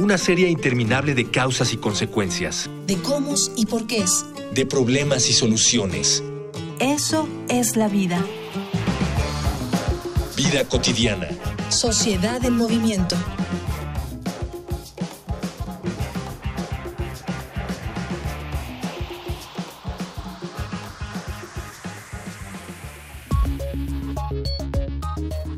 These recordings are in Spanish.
una serie interminable de causas y consecuencias. De cómo y por qué es. De problemas y soluciones. Eso es la vida. Vida cotidiana. Sociedad en movimiento.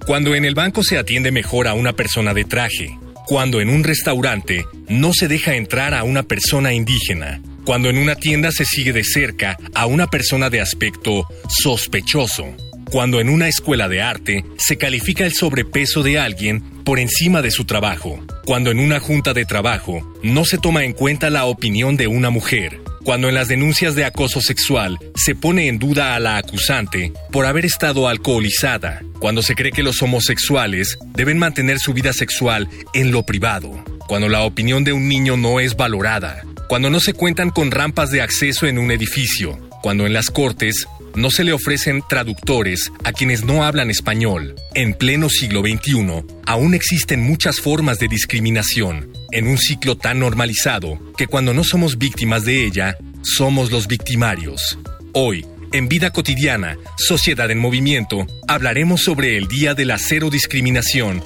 Cuando en el banco se atiende mejor a una persona de traje, cuando en un restaurante no se deja entrar a una persona indígena, cuando en una tienda se sigue de cerca a una persona de aspecto sospechoso, cuando en una escuela de arte se califica el sobrepeso de alguien por encima de su trabajo, cuando en una junta de trabajo no se toma en cuenta la opinión de una mujer, cuando en las denuncias de acoso sexual se pone en duda a la acusante por haber estado alcoholizada, cuando se cree que los homosexuales deben mantener su vida sexual en lo privado, cuando la opinión de un niño no es valorada, cuando no se cuentan con rampas de acceso en un edificio, cuando en las cortes no se le ofrecen traductores a quienes no hablan español. En pleno siglo XXI, aún existen muchas formas de discriminación, en un ciclo tan normalizado que cuando no somos víctimas de ella, somos los victimarios. Hoy, en Vida Cotidiana, Sociedad en Movimiento, hablaremos sobre el Día de la Cero Discriminación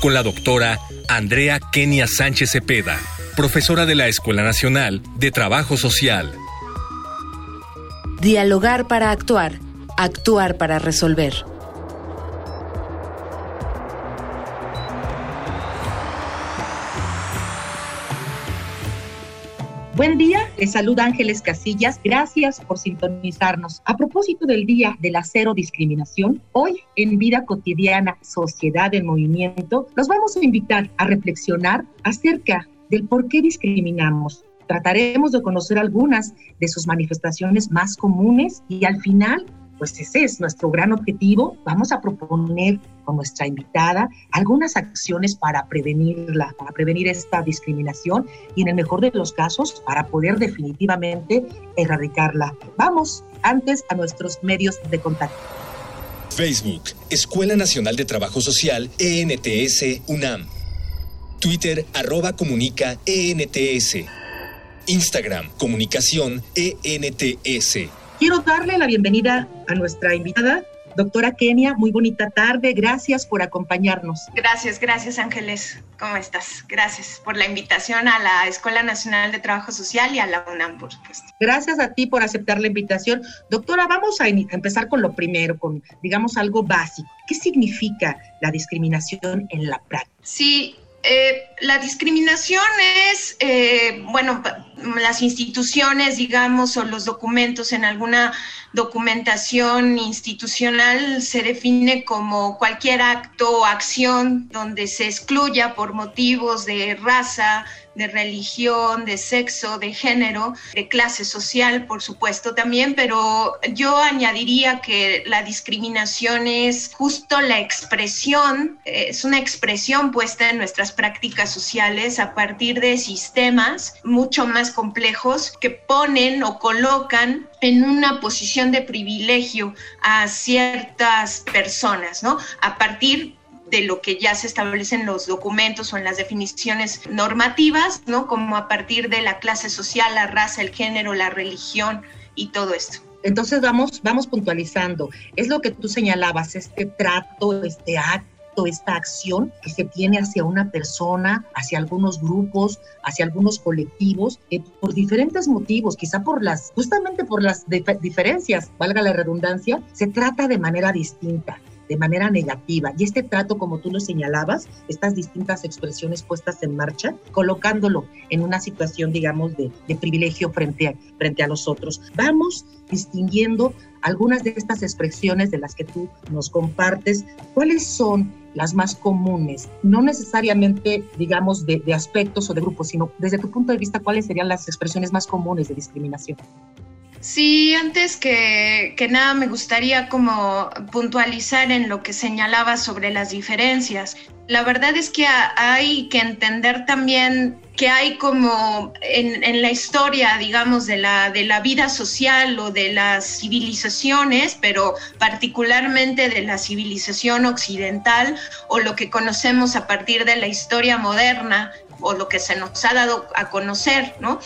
con la doctora Andrea Kenia Sánchez Cepeda, profesora de la Escuela Nacional de Trabajo Social. Dialogar para actuar, actuar para resolver. Buen día, les saluda Ángeles Casillas. Gracias por sintonizarnos. A propósito del Día de la Cero Discriminación, hoy en Vida Cotidiana, Sociedad en Movimiento, los vamos a invitar a reflexionar acerca del por qué discriminamos, Trataremos de conocer algunas de sus manifestaciones más comunes y al final, pues ese es nuestro gran objetivo. Vamos a proponer con nuestra invitada algunas acciones para prevenirla, para prevenir esta discriminación y en el mejor de los casos para poder definitivamente erradicarla. Vamos antes a nuestros medios de contacto. Facebook, Escuela Nacional de Trabajo Social, ENTS, UNAM. Twitter, arroba comunica, ENTS. Instagram, Comunicación ENTS. Quiero darle la bienvenida a nuestra invitada, doctora Kenia. Muy bonita tarde. Gracias por acompañarnos. Gracias, gracias Ángeles. ¿Cómo estás? Gracias por la invitación a la Escuela Nacional de Trabajo Social y a la UNAM, por supuesto. Gracias a ti por aceptar la invitación. Doctora, vamos a empezar con lo primero, con, digamos, algo básico. ¿Qué significa la discriminación en la práctica? Sí, eh, la discriminación es, eh, bueno, las instituciones, digamos, o los documentos en alguna documentación institucional se define como cualquier acto o acción donde se excluya por motivos de raza, de religión, de sexo, de género, de clase social, por supuesto también, pero yo añadiría que la discriminación es justo la expresión, es una expresión puesta en nuestras prácticas sociales a partir de sistemas mucho más complejos que ponen o colocan en una posición de privilegio a ciertas personas, ¿no? A partir de lo que ya se establece en los documentos o en las definiciones normativas, ¿no? Como a partir de la clase social, la raza, el género, la religión y todo esto. Entonces vamos, vamos puntualizando. Es lo que tú señalabas, este trato, este acto, esta acción que se tiene hacia una persona, hacia algunos grupos, hacia algunos colectivos, que por diferentes motivos, quizá por las, justamente por las diferencias, valga la redundancia, se trata de manera distinta de manera negativa. Y este trato, como tú lo señalabas, estas distintas expresiones puestas en marcha, colocándolo en una situación, digamos, de, privilegio frente a, frente a los otros. Vamos distinguiendo algunas de estas expresiones de las que tú nos compartes. ¿Cuáles son las más comunes? No necesariamente, digamos, de, de aspectos o de grupos, sino desde tu punto de vista, ¿cuáles serían las expresiones más comunes de discriminación? Sí, antes que, nada me gustaría como puntualizar en lo que señalaba sobre las diferencias. La verdad es que hay que entender también que hay como en, la historia, digamos, de la, de la vida social o de las civilizaciones, pero particularmente de la civilización occidental o lo que conocemos a partir de la historia moderna o lo que se nos ha dado a conocer, ¿no?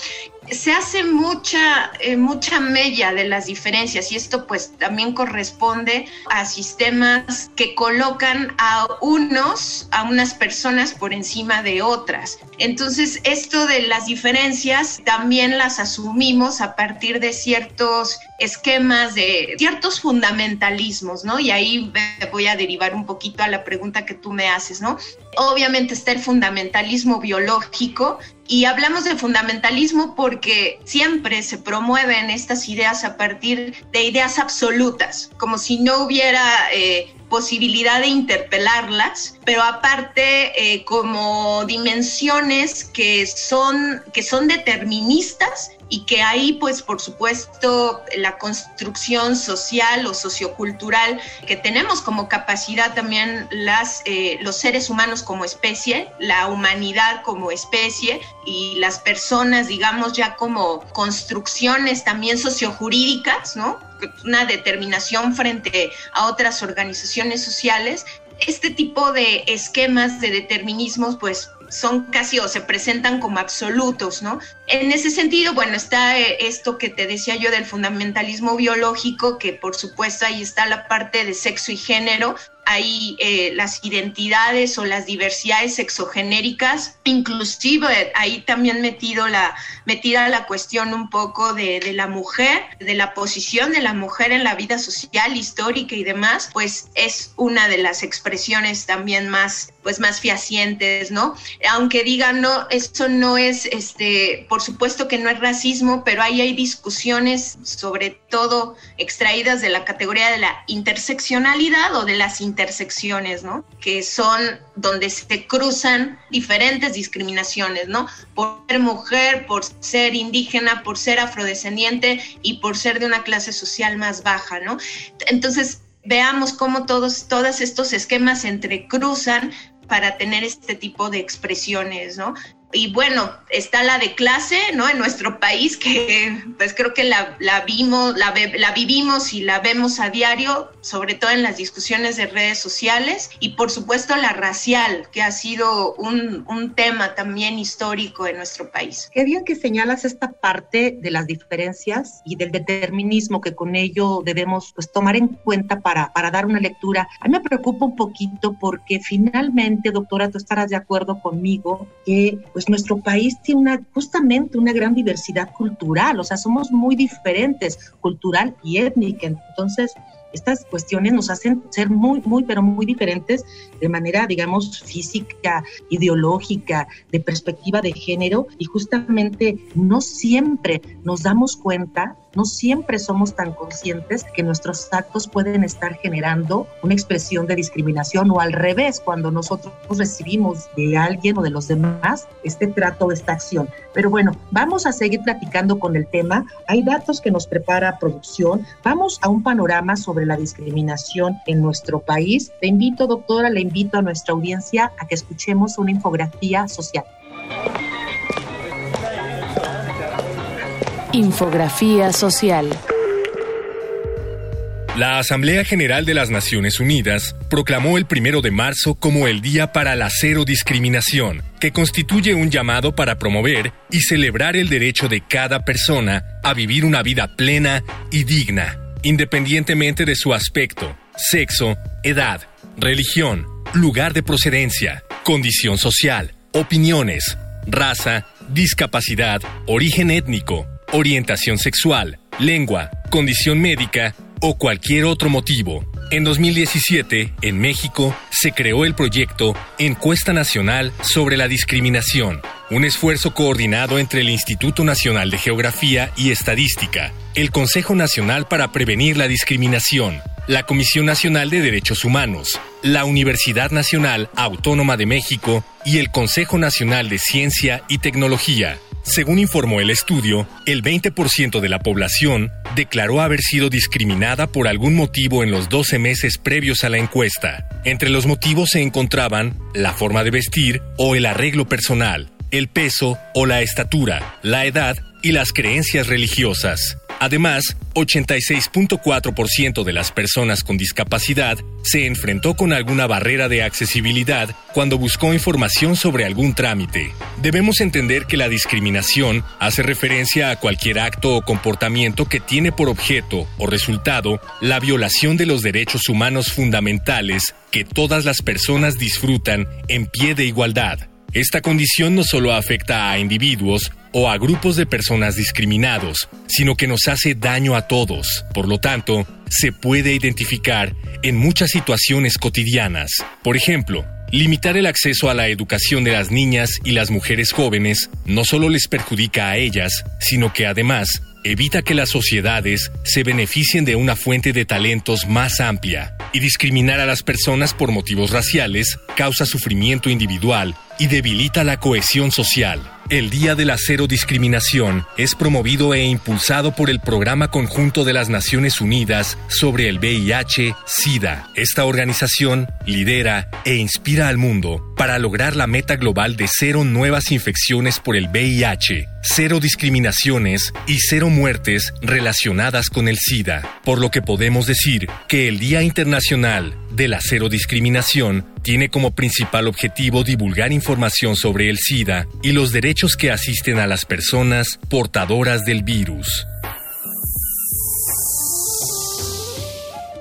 Se hace mucha, eh, mucha mella de las diferencias y esto pues también corresponde a sistemas que colocan a unos, a unas personas por encima de otras. Entonces esto de las diferencias también las asumimos a partir de ciertos esquemas, de ciertos fundamentalismos, ¿no? Y ahí voy a derivar un poquito a la pregunta que tú me haces, ¿no? Obviamente está el fundamentalismo biológico, y hablamos de fundamentalismo porque siempre se promueven estas ideas a partir de ideas absolutas, como si no hubiera eh, posibilidad de interpelarlas, pero aparte eh, como dimensiones que son, que son deterministas y que ahí pues por supuesto la construcción social o sociocultural que tenemos como capacidad también las, eh, los seres humanos como especie, la humanidad como especie y las personas digamos ya como construcciones también sociojurídicas, ¿no? Una determinación frente a otras organizaciones sociales este tipo de esquemas de determinismos pues son casi o se presentan como absolutos, ¿no? En ese sentido, bueno, está eh, esto que te decía yo del fundamentalismo biológico, que por supuesto ahí está la parte de sexo y género, hay eh, las identidades o las diversidades sexogenéricas, inclusive ahí también metido la, metida la cuestión un poco de, de, la mujer, de la posición de la mujer en la vida social, histórica y demás, pues es una de las expresiones también más, pues más fehacientes, ¿no? Aunque digan, no, esto no es, este, por supuesto que no es racismo, pero ahí hay discusiones sobre todo extraídas de la categoría de la interseccionalidad o de las intersecciones, ¿no? Que son donde se cruzan diferentes discriminaciones, ¿no? Por ser mujer, por ser indígena, por ser afrodescendiente y por ser de una clase social más baja, ¿no? Entonces, veamos cómo todos, todos estos esquemas se entrecruzan para tener este tipo de expresiones, ¿no? Y bueno, está la de clase, ¿no? En nuestro país, que pues creo que la, vimos, la, la, vivimos y la vemos a diario, sobre todo en las discusiones de redes sociales, y por supuesto la racial, que ha sido un, un tema también histórico en nuestro país. Qué bien que señalas esta parte de las diferencias y del determinismo que con ello debemos pues, tomar en cuenta para, para dar una lectura. A mí me preocupa un poquito porque finalmente, doctora, tú estarás de acuerdo conmigo que pues nuestro país tiene una, justamente una gran diversidad cultural, o sea, somos muy diferentes cultural y étnica, entonces estas cuestiones nos hacen ser muy, muy, pero muy diferentes de manera, digamos, física, ideológica, de perspectiva de género, y justamente no siempre nos damos cuenta no siempre somos tan conscientes que nuestros actos pueden estar generando una expresión de discriminación o al revés, cuando nosotros recibimos de alguien o de los demás este trato o esta acción. Pero bueno, vamos a seguir platicando con el tema. Hay datos que nos prepara producción. Vamos a un panorama sobre la discriminación en nuestro país. Le invito, doctora, le invito a nuestra audiencia a que escuchemos una infografía social. Infografía social. La Asamblea General de las Naciones Unidas proclamó el primero de marzo como el Día para la Cero Discriminación, que constituye un llamado para promover y celebrar el derecho de cada persona a vivir una vida plena y digna, independientemente de su aspecto, sexo, edad, religión, lugar de procedencia, condición social, opiniones, raza, discapacidad, origen étnico, orientación sexual, lengua, condición médica o cualquier otro motivo. En 2017, en México, se creó el proyecto Encuesta Nacional sobre la Discriminación, un esfuerzo coordinado entre el Instituto Nacional de Geografía y Estadística, el Consejo Nacional para Prevenir la Discriminación, la Comisión Nacional de Derechos Humanos, la Universidad Nacional Autónoma de México y el Consejo Nacional de Ciencia y Tecnología. Según informó el estudio, el 20% de la población declaró haber sido discriminada por algún motivo en los 12 meses previos a la encuesta. Entre los motivos se encontraban la forma de vestir o el arreglo personal, el peso o la estatura, la edad y las creencias religiosas. Además, 86.4% de las personas con discapacidad se enfrentó con alguna barrera de accesibilidad cuando buscó información sobre algún trámite. Debemos entender que la discriminación hace referencia a cualquier acto o comportamiento que tiene por objeto o resultado la violación de los derechos humanos fundamentales que todas las personas disfrutan en pie de igualdad. Esta condición no solo afecta a individuos o a grupos de personas discriminados, sino que nos hace daño a todos. Por lo tanto, se puede identificar en muchas situaciones cotidianas. Por ejemplo, limitar el acceso a la educación de las niñas y las mujeres jóvenes no solo les perjudica a ellas, sino que además evita que las sociedades se beneficien de una fuente de talentos más amplia y discriminar a las personas por motivos raciales causa sufrimiento individual y debilita la cohesión social. El Día de la Cero Discriminación es promovido e impulsado por el Programa Conjunto de las Naciones Unidas sobre el VIH-Sida. Esta organización lidera e inspira al mundo para lograr la meta global de cero nuevas infecciones por el VIH, cero discriminaciones y cero muertes relacionadas con el SIDA, por lo que podemos decir que el Día Internacional de la Cero Discriminación tiene como principal objetivo divulgar información sobre el SIDA y los derechos que asisten a las personas portadoras del virus.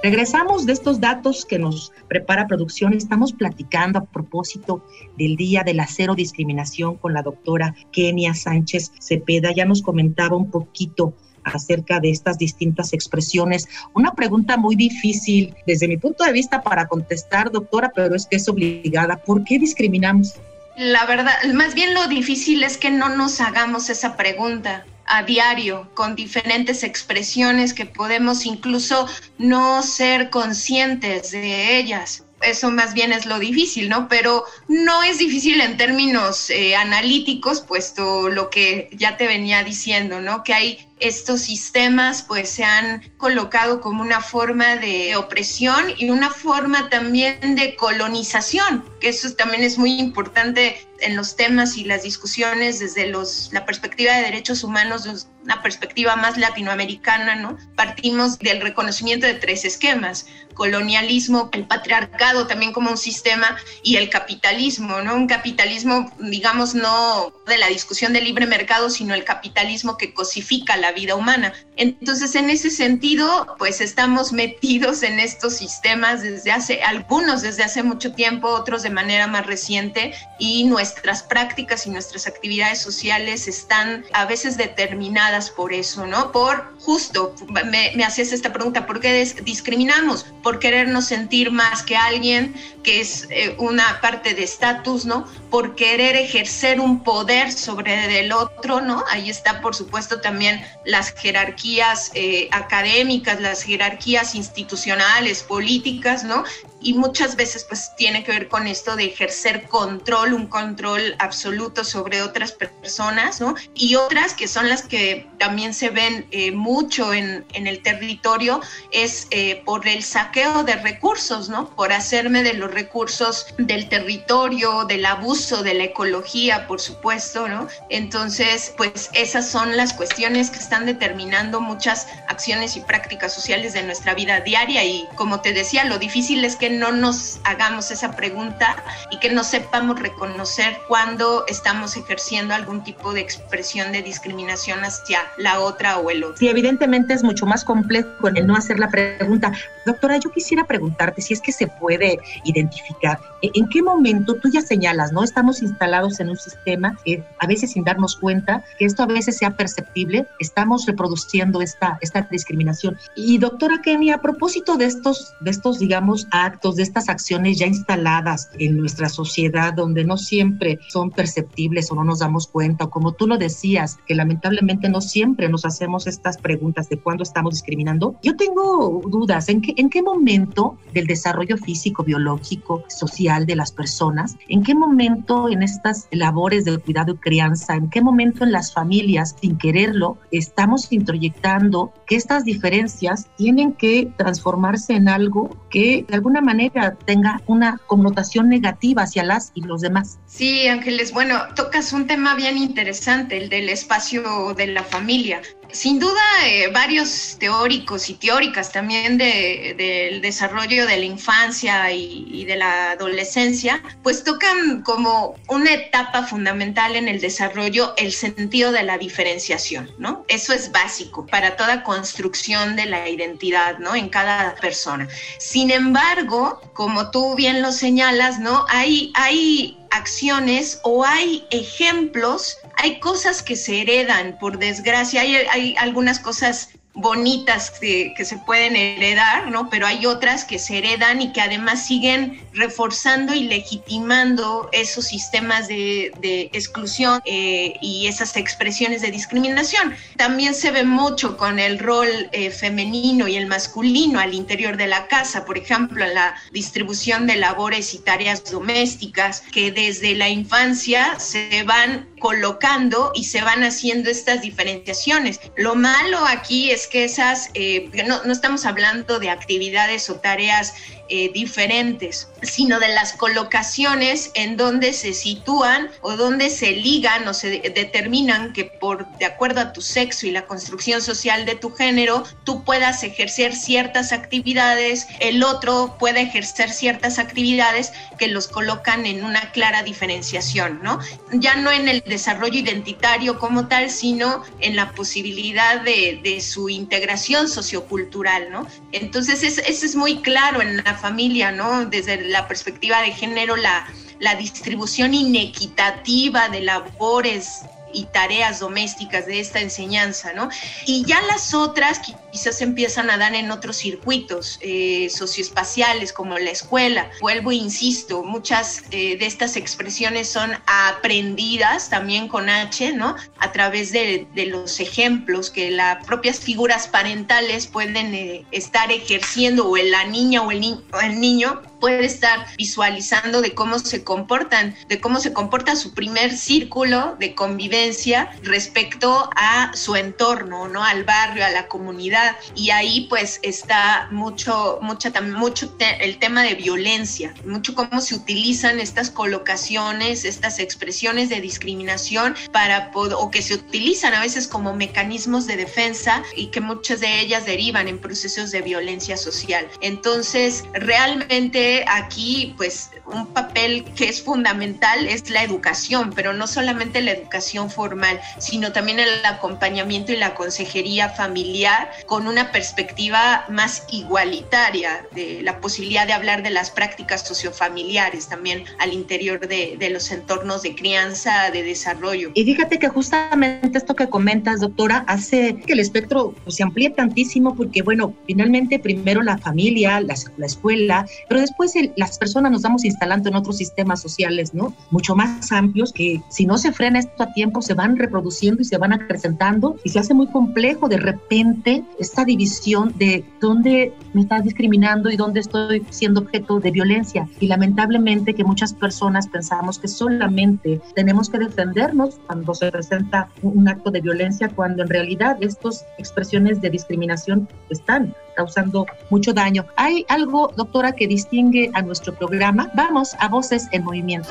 Regresamos de estos datos que nos prepara producción. Estamos platicando a propósito del Día de la Cero Discriminación con la doctora Kenia Sánchez Cepeda. Ya nos comentaba un poquito acerca de estas distintas expresiones. Una pregunta muy difícil desde mi punto de vista para contestar, doctora, pero es que es obligada. ¿Por qué discriminamos? La verdad, más bien lo difícil es que no nos hagamos esa pregunta a diario con diferentes expresiones que podemos incluso no ser conscientes de ellas eso más bien es lo difícil, ¿no? Pero no es difícil en términos eh, analíticos, puesto lo que ya te venía diciendo, ¿no? Que hay estos sistemas pues se han colocado como una forma de opresión y una forma también de colonización, que eso también es muy importante en los temas y las discusiones desde los, la perspectiva de derechos humanos, una perspectiva más latinoamericana, ¿no? Partimos del reconocimiento de tres esquemas, colonialismo, el patriarcado también como un sistema y el capitalismo, ¿no? Un capitalismo, digamos, no de la discusión del libre mercado, sino el capitalismo que cosifica la vida humana. Entonces, en ese sentido, pues estamos metidos en estos sistemas desde hace, algunos desde hace mucho tiempo, otros de manera más reciente, y nuestras prácticas y nuestras actividades sociales están a veces determinadas por eso, ¿no? Por justo, me, me hacías esta pregunta, ¿por qué discriminamos? Por querernos sentir más que alguien, que es eh, una parte de estatus, ¿no? Por querer ejercer un poder sobre el otro, ¿no? Ahí está, por supuesto, también las jerarquías eh, académicas, las jerarquías institucionales, políticas, ¿no? y muchas veces pues tiene que ver con esto de ejercer control, un control absoluto sobre otras personas, ¿no? Y otras que son las que también se ven eh, mucho en, en, el territorio es eh, por el saqueo de recursos, ¿no? Por hacerme de los recursos del territorio, del abuso de la ecología, por supuesto, ¿no? Entonces, pues esas son las cuestiones que están determinando muchas acciones y prácticas sociales de nuestra vida diaria y como te decía, lo difícil es que no nos hagamos esa pregunta y que no sepamos reconocer cuando estamos ejerciendo algún tipo de expresión de discriminación hacia la otra o el otro. Sí, evidentemente es mucho más complejo el no hacer la pregunta. Doctora, yo quisiera preguntarte si es que se puede identificar en qué momento tú ya señalas, ¿no? Estamos instalados en un sistema que a veces sin darnos cuenta, que esto a veces sea perceptible, está estamos reproduciendo esta, esta discriminación. Y doctora Kenny, a propósito de estos, de estos, digamos, actos, de estas acciones ya instaladas en nuestra sociedad, donde no siempre son perceptibles o no nos damos cuenta, o como tú lo decías, que lamentablemente no siempre nos hacemos estas preguntas de cuándo estamos discriminando, yo tengo dudas, ¿en qué, en qué momento del desarrollo físico, biológico, social de las personas, en qué momento en estas labores de cuidado y crianza, en qué momento en las familias, sin quererlo, estamos introyectando que estas diferencias tienen que transformarse en algo que de alguna manera tenga una connotación negativa hacia las y los demás. Sí, Ángeles, bueno, tocas un tema bien interesante, el del espacio de la familia. Sin duda, eh, varios teóricos y teóricas también del desarrollo de la infancia y, de la adolescencia, pues tocan como una etapa fundamental en el desarrollo el sentido de la diferenciación, ¿no? Eso es básico para toda construcción de la identidad, ¿no? En cada persona. Sin embargo, como tú bien lo señalas, ¿no? Hay, hay acciones o hay ejemplos, hay cosas que se heredan, por desgracia, hay, hay algunas cosas bonitas que, que, se pueden heredar, ¿no? Pero hay otras que se heredan y que además siguen reforzando y legitimando esos sistemas de, de exclusión eh, y esas expresiones de discriminación. También se ve mucho con el rol eh, femenino y el masculino al interior de la casa, por ejemplo, en la distribución de labores y tareas domésticas, que desde la infancia se van colocando y se van haciendo estas diferenciaciones. Lo malo aquí es que esas, eh, no, no estamos hablando de actividades o tareas eh, diferentes, sino de las colocaciones en donde se sitúan o donde se ligan o se determinan que por de acuerdo a tu sexo y la construcción social de tu género, tú puedas ejercer ciertas actividades, el otro puede ejercer ciertas actividades que los colocan en una clara diferenciación, ¿no? Ya no en el desarrollo identitario como tal, sino en la posibilidad de, de su integración sociocultural, ¿no? Entonces, eso es muy claro en la familia, ¿no? Desde la perspectiva de género, la, la distribución inequitativa de labores y tareas domésticas de esta enseñanza, ¿no? Y ya las otras quizás empiezan a dar en otros circuitos eh, socioespaciales como la escuela. Vuelvo e insisto, muchas eh, de estas expresiones son aprendidas también con H, ¿no? A través de, los ejemplos que las propias figuras parentales pueden eh, estar ejerciendo o la niña o el, o el niño puede estar visualizando de cómo se comportan, de cómo se comporta su primer círculo de convivencia respecto a su entorno, ¿no? Al barrio, a la comunidad. Y ahí pues está mucho, mucha, mucho te el tema de violencia, mucho cómo se utilizan estas colocaciones, estas expresiones de discriminación para o que se utilizan a veces como mecanismos de defensa y que muchas de ellas derivan en procesos de violencia social. Entonces, realmente aquí pues un papel que es fundamental es la educación, pero no solamente la educación formal, sino también el acompañamiento y la consejería familiar con una perspectiva más igualitaria de la posibilidad de hablar de las prácticas sociofamiliares también al interior de, de los entornos de crianza, de desarrollo. Y fíjate que justamente esto que comentas, doctora, hace que el espectro pues, se amplíe tantísimo porque, bueno, finalmente primero la familia, la, la escuela, pero después el, las personas nos damos instalando en otros sistemas sociales, ¿no? Mucho más amplios que si no se frena esto a tiempo se van reproduciendo y se van acrecentando y se hace muy complejo de repente esta división de dónde me estás discriminando y dónde estoy siendo objeto de violencia. Y lamentablemente que muchas personas pensamos que solamente tenemos que defendernos cuando se presenta un acto de violencia, cuando en realidad estas expresiones de discriminación están causando mucho daño. ¿Hay algo, doctora, que distingue a nuestro programa? Vamos a Voces en Movimiento.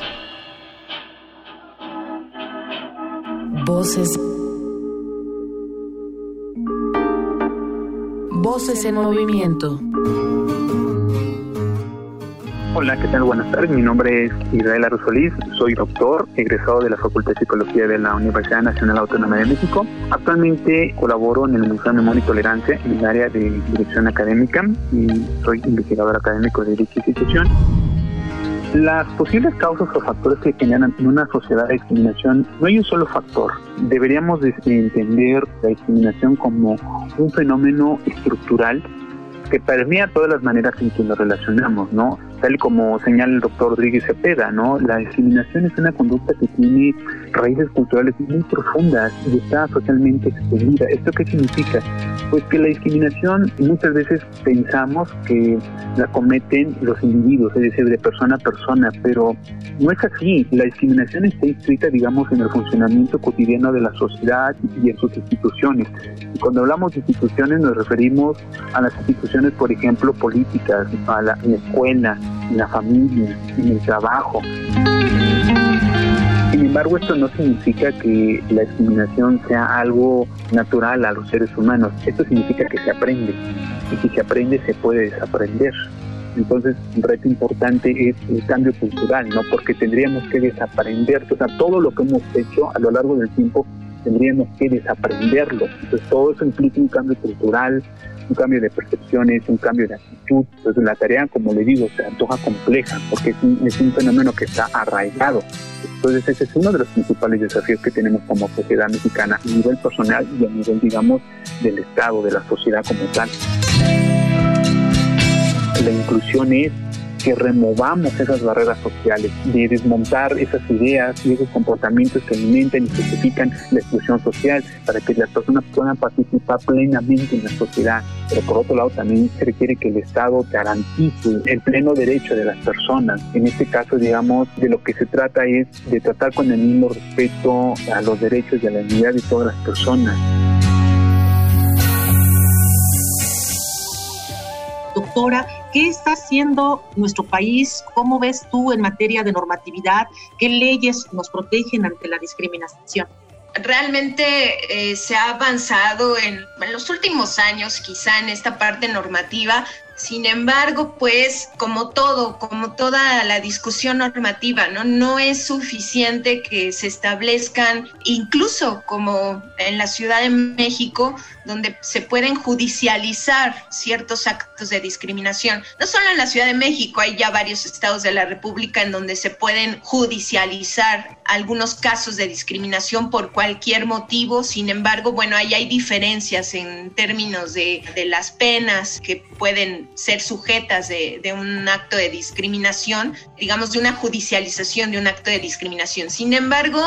Voces. Voces en movimiento. Hola, ¿qué tal? Buenas tardes. Mi nombre es Israel Arrosolís. Soy doctor, egresado de la Facultad de Psicología de la Universidad Nacional Autónoma de México. Actualmente colaboro en el Museo de Memoria y Tolerancia en el área de dirección académica y soy investigador académico de dicha institución. Las posibles causas o factores que generan en una sociedad de discriminación no hay un solo factor. Deberíamos entender la discriminación como un fenómeno estructural que permea todas las maneras en que nos relacionamos, ¿no? Tal como señala el doctor Rodríguez Cepeda, ¿no? La discriminación es una conducta que tiene raíces culturales muy profundas y está socialmente extendida. ¿Esto qué significa? Pues que la discriminación muchas veces pensamos que la cometen los individuos, es decir, de persona a persona, pero no es así. La discriminación está inscrita, digamos, en el funcionamiento cotidiano de la sociedad y en sus instituciones. Y cuando hablamos de instituciones nos referimos a las instituciones, por ejemplo, políticas, a la, escuela, la familia, en el trabajo. Sin embargo, esto no significa que la discriminación sea algo natural a los seres humanos. Esto significa que se aprende. Y si se aprende, se puede desaprender. Entonces, un reto importante es el cambio cultural, ¿no? Porque tendríamos que desaprender, o sea, todo lo que hemos hecho a lo largo del tiempo tendríamos que desaprenderlo. Entonces, todo eso implica un cambio cultural, un cambio de percepciones, un cambio de actitud. Entonces la tarea, como le digo, se antoja compleja porque es un, es un fenómeno que está arraigado. Entonces ese es uno de los principales desafíos que tenemos como sociedad mexicana a nivel personal y a nivel, digamos, del Estado, de la sociedad como tal. La inclusión es que removamos esas barreras sociales, de desmontar esas ideas y esos comportamientos que alimentan y justifican la exclusión social para que las personas puedan participar plenamente en la sociedad. Pero por otro lado también se requiere que el Estado garantice el pleno derecho de las personas. En este caso, digamos, de lo que se trata es de tratar con el mismo respeto a los derechos y a la dignidad de todas las personas. Doctora, ¿qué está haciendo nuestro país? ¿Cómo ves tú en materia de normatividad? ¿Qué leyes nos protegen ante la discriminación? realmente eh, se ha avanzado en, en, los últimos años, quizá en esta parte normativa, sin embargo, pues como todo, como toda la discusión normativa, ¿no? No es suficiente que se establezcan, incluso como en la Ciudad de México, donde se pueden judicializar ciertos actos de discriminación. No solo en la Ciudad de México, hay ya varios estados de la República en donde se pueden judicializar algunos casos de discriminación por cualquier motivo. Sin embargo, bueno, ahí hay diferencias en términos de, de las penas que pueden ser sujetas de, un acto de discriminación, digamos, de una judicialización de un acto de discriminación. Sin embargo,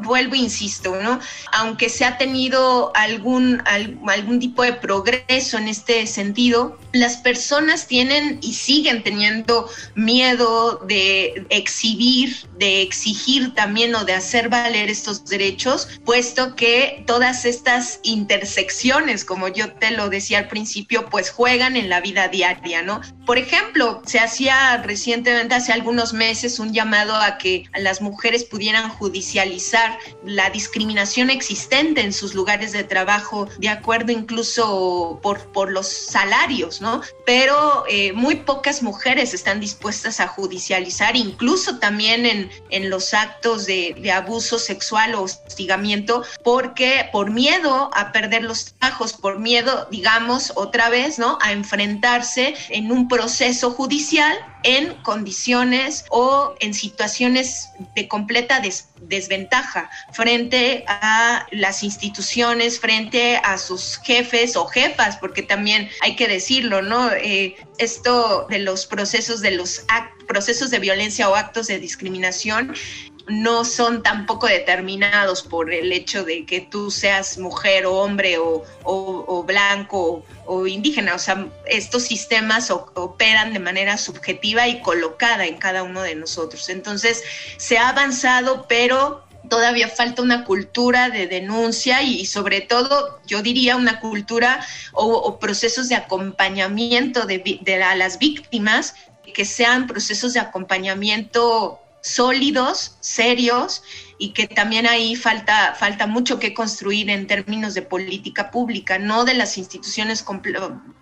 vuelvo, insisto, ¿no? Aunque se ha tenido algún, algún tipo de progreso en este sentido, las personas tienen y siguen teniendo miedo de exhibir, de exigir también o de hacer valer estos derechos, puesto que todas estas intersecciones, como yo te lo decía al principio, pues juegan en la vida diaria, ¿no? Por ejemplo, se hacía recientemente, hace algunos meses, un llamado a que las mujeres pudieran judicializar la discriminación existente en sus lugares de trabajo, de acuerdo incluso por, por los salarios, ¿no? Pero eh, muy pocas mujeres están dispuestas a judicializar, incluso también en, en los actos de, de abuso sexual o hostigamiento, porque por miedo a perder los trabajos, por miedo, digamos, otra vez, ¿no? A enfrentar en un proceso judicial en condiciones o en situaciones de completa desventaja frente a las instituciones, frente a sus jefes o jefas, porque también hay que decirlo, ¿no? Eh, esto de los procesos de los procesos de violencia o actos de discriminación no son tampoco determinados por el hecho de que tú seas mujer o hombre o, blanco o, indígena. O sea, estos sistemas operan de manera subjetiva y colocada en cada uno de nosotros. Entonces, se ha avanzado, pero todavía falta una cultura de denuncia y, sobre todo, yo diría, una cultura o, procesos de acompañamiento de, de las víctimas que sean procesos de acompañamiento sólidos, serios y que también ahí falta, falta mucho que construir en términos de política pública, no de las instituciones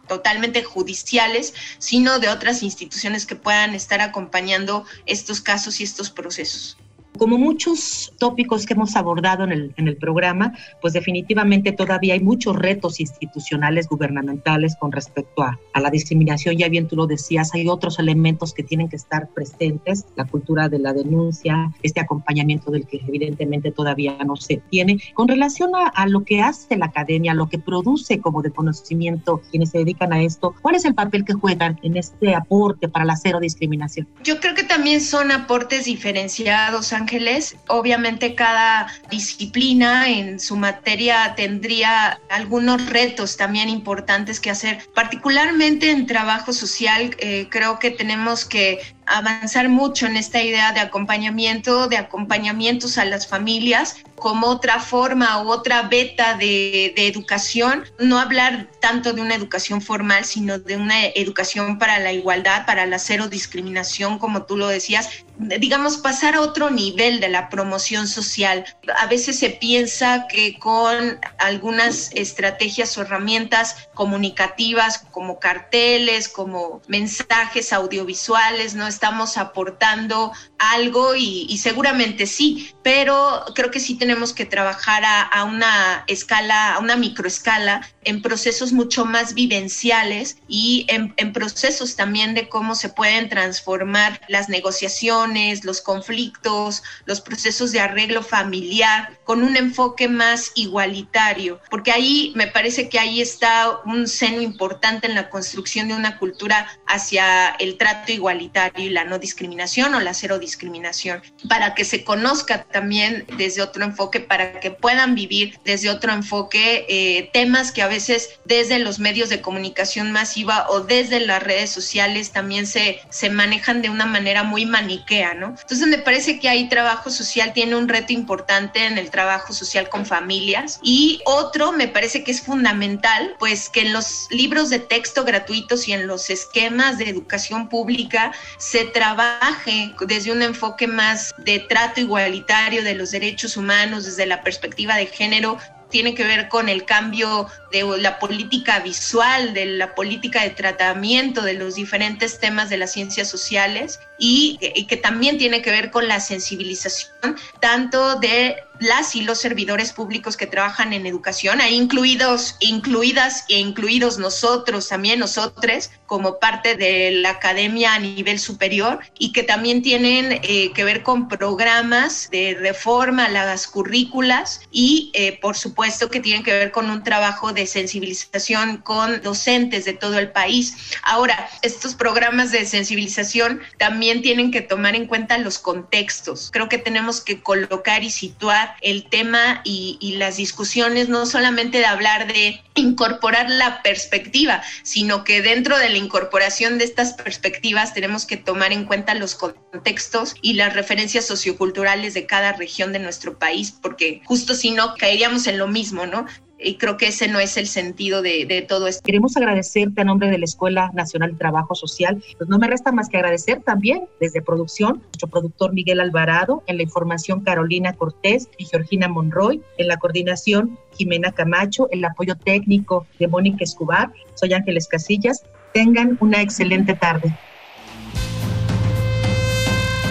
totalmente judiciales, sino de otras instituciones que puedan estar acompañando estos casos y estos procesos. Como muchos tópicos que hemos abordado en el, en programa, pues definitivamente todavía hay muchos retos institucionales, gubernamentales con respecto a, a la discriminación. Ya bien tú lo decías, hay otros elementos que tienen que estar presentes, la cultura de la denuncia, este acompañamiento del que evidentemente todavía no se tiene. Con relación a, a lo que hace la academia, lo que produce como de conocimiento quienes se dedican a esto, ¿cuál es el papel que juegan en este aporte para la cero discriminación? Yo creo que también son aportes diferenciados, Ángeles. Obviamente cada disciplina en su materia tendría algunos retos también importantes que hacer, particularmente en trabajo social. Eh, creo que tenemos que avanzar mucho en esta idea de acompañamiento, de acompañamientos a las familias como otra forma u otra beta de, educación, no hablar tanto de una educación formal, sino de una educación para la igualdad, para la cero discriminación, como tú lo decías, digamos, pasar a otro nivel de la promoción social. A veces se piensa que con algunas estrategias o herramientas comunicativas como carteles, como mensajes audiovisuales, no estamos aportando algo y, y seguramente sí, pero creo que sí tenemos que trabajar a, a, una escala, a una microescala, en procesos mucho más vivenciales y en, en procesos también de cómo se pueden transformar las negociaciones, los conflictos, los procesos de arreglo familiar con un enfoque más igualitario, porque ahí me parece que ahí está un seno importante en la construcción de una cultura hacia el trato igualitario y la no discriminación o la cero discriminación, para que se conozca también desde otro enfoque, para que puedan vivir desde otro enfoque eh, temas que a veces desde los medios de comunicación masiva o desde las redes sociales también se, se manejan de una manera muy maniquea, ¿no? Entonces me parece que ahí trabajo social tiene un reto importante en el trabajo social con familias y otro me parece que es fundamental, pues que en los libros de texto gratuitos y en los esquemas de educación pública se trabaje desde un enfoque más de trato igualitario de los derechos humanos, desde la perspectiva de género, tiene que ver con el cambio de la política visual, de la política de tratamiento de los diferentes temas de las ciencias sociales y, y, que también tiene que ver con la sensibilización tanto de las y los servidores públicos que trabajan en educación, ahí incluidos, incluidas e incluidos nosotros, también nosotros, como parte de la academia a nivel superior, y que también tienen eh, que ver con programas de reforma a las currículas y, eh, por supuesto, que tienen que ver con un trabajo de sensibilización con docentes de todo el país. Ahora, estos programas de sensibilización también tienen que tomar en cuenta los contextos. Creo que tenemos que colocar y situar el tema y, y, las discusiones, no solamente de hablar de incorporar la perspectiva, sino que dentro de la incorporación de estas perspectivas tenemos que tomar en cuenta los contextos y las referencias socioculturales de cada región de nuestro país, porque justo si no caeríamos en lo mismo, ¿no? Y creo que ese no es el sentido de, de, todo esto. Queremos agradecerte a nombre de la Escuela Nacional de Trabajo Social. Pues no me resta más que agradecer también desde producción, nuestro productor Miguel Alvarado, en la información Carolina Cortés y Georgina Monroy, en la coordinación Jimena Camacho, el apoyo técnico de Mónica Escobar. Soy Ángeles Casillas. Tengan una excelente tarde.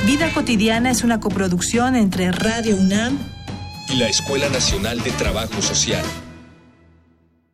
Vida cotidiana es una coproducción entre Radio UNAM y la Escuela Nacional de Trabajo Social.